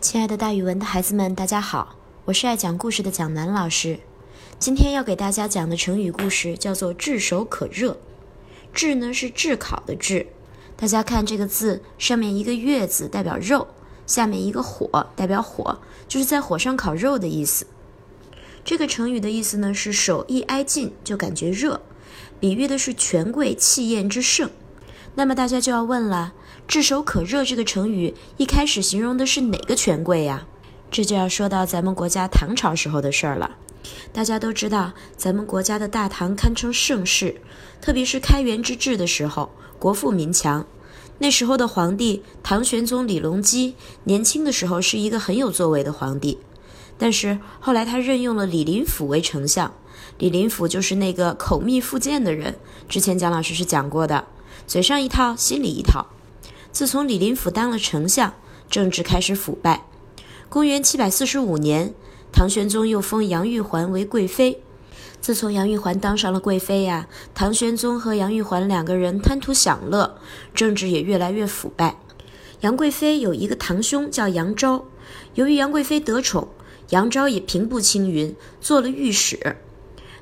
亲爱的，大语文的孩子们，大家好，我是爱讲故事的蒋楠老师。今天要给大家讲的成语故事叫做“炙手可热”。炙呢是炙烤的炙，大家看这个字，上面一个月字代表肉，下面一个火代表火，就是在火上烤肉的意思。这个成语的意思呢是手一挨近就感觉热，比喻的是权贵气焰之盛。那么大家就要问了。炙手可热这个成语一开始形容的是哪个权贵呀？这就要说到咱们国家唐朝时候的事儿了。大家都知道，咱们国家的大唐堪称盛世，特别是开元之治的时候，国富民强。那时候的皇帝唐玄宗李隆基年轻的时候是一个很有作为的皇帝，但是后来他任用了李林甫为丞相。李林甫就是那个口蜜腹剑的人，之前蒋老师是讲过的，嘴上一套，心里一套。自从李林甫当了丞相，政治开始腐败。公元七百四十五年，唐玄宗又封杨玉环为贵妃。自从杨玉环当上了贵妃呀，唐玄宗和杨玉环两个人贪图享乐，政治也越来越腐败。杨贵妃有一个堂兄叫杨昭，由于杨贵妃得宠，杨昭也平步青云，做了御史。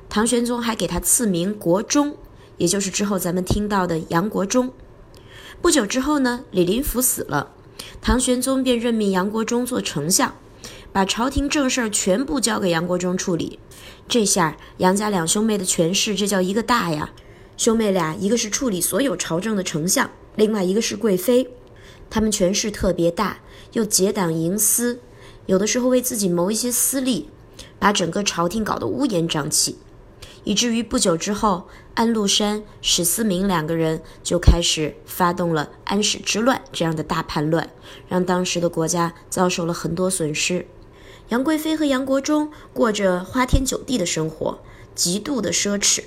唐玄宗还给他赐名国忠，也就是之后咱们听到的杨国忠。不久之后呢，李林甫死了，唐玄宗便任命杨国忠做丞相，把朝廷政事全部交给杨国忠处理。这下杨家两兄妹的权势，这叫一个大呀！兄妹俩一个是处理所有朝政的丞相，另外一个是贵妃，他们权势特别大，又结党营私，有的时候为自己谋一些私利，把整个朝廷搞得乌烟瘴气。以至于不久之后，安禄山、史思明两个人就开始发动了安史之乱这样的大叛乱，让当时的国家遭受了很多损失。杨贵妃和杨国忠过着花天酒地的生活，极度的奢侈。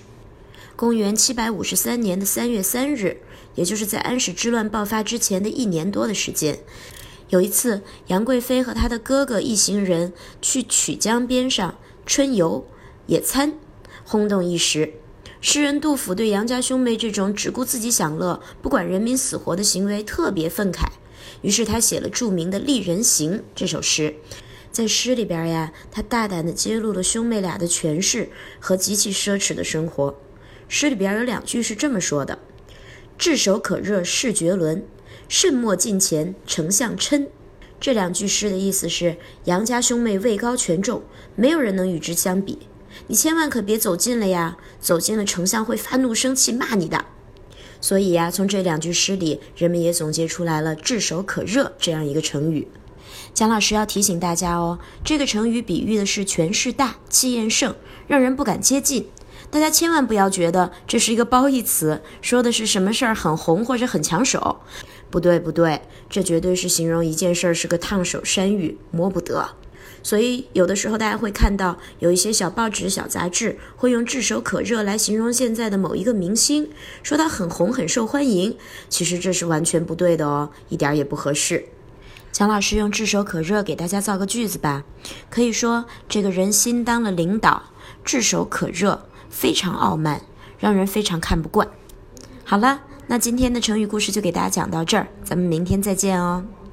公元七百五十三年的三月三日，也就是在安史之乱爆发之前的一年多的时间，有一次，杨贵妃和她的哥哥一行人去曲江边上春游野餐。轰动一时，诗人杜甫对杨家兄妹这种只顾自己享乐、不管人民死活的行为特别愤慨，于是他写了著名的《丽人行》这首诗。在诗里边呀，他大胆地揭露了兄妹俩的权势和极其奢侈的生活。诗里边有两句是这么说的：“炙手可热势绝伦，慎莫近前丞相嗔。”这两句诗的意思是，杨家兄妹位高权重，没有人能与之相比。你千万可别走近了呀！走近了，丞相会发怒生气骂你的。所以呀，从这两句诗里，人们也总结出来了“炙手可热”这样一个成语。蒋老师要提醒大家哦，这个成语比喻的是权势大、气焰盛，让人不敢接近。大家千万不要觉得这是一个褒义词，说的是什么事儿很红或者很抢手。不对，不对，这绝对是形容一件事儿是个烫手山芋，摸不得。所以，有的时候大家会看到有一些小报纸、小杂志会用“炙手可热”来形容现在的某一个明星，说他很红、很受欢迎。其实这是完全不对的哦，一点也不合适。蒋老师用“炙手可热”给大家造个句子吧，可以说这个人新当了领导，炙手可热，非常傲慢，让人非常看不惯。好了，那今天的成语故事就给大家讲到这儿，咱们明天再见哦。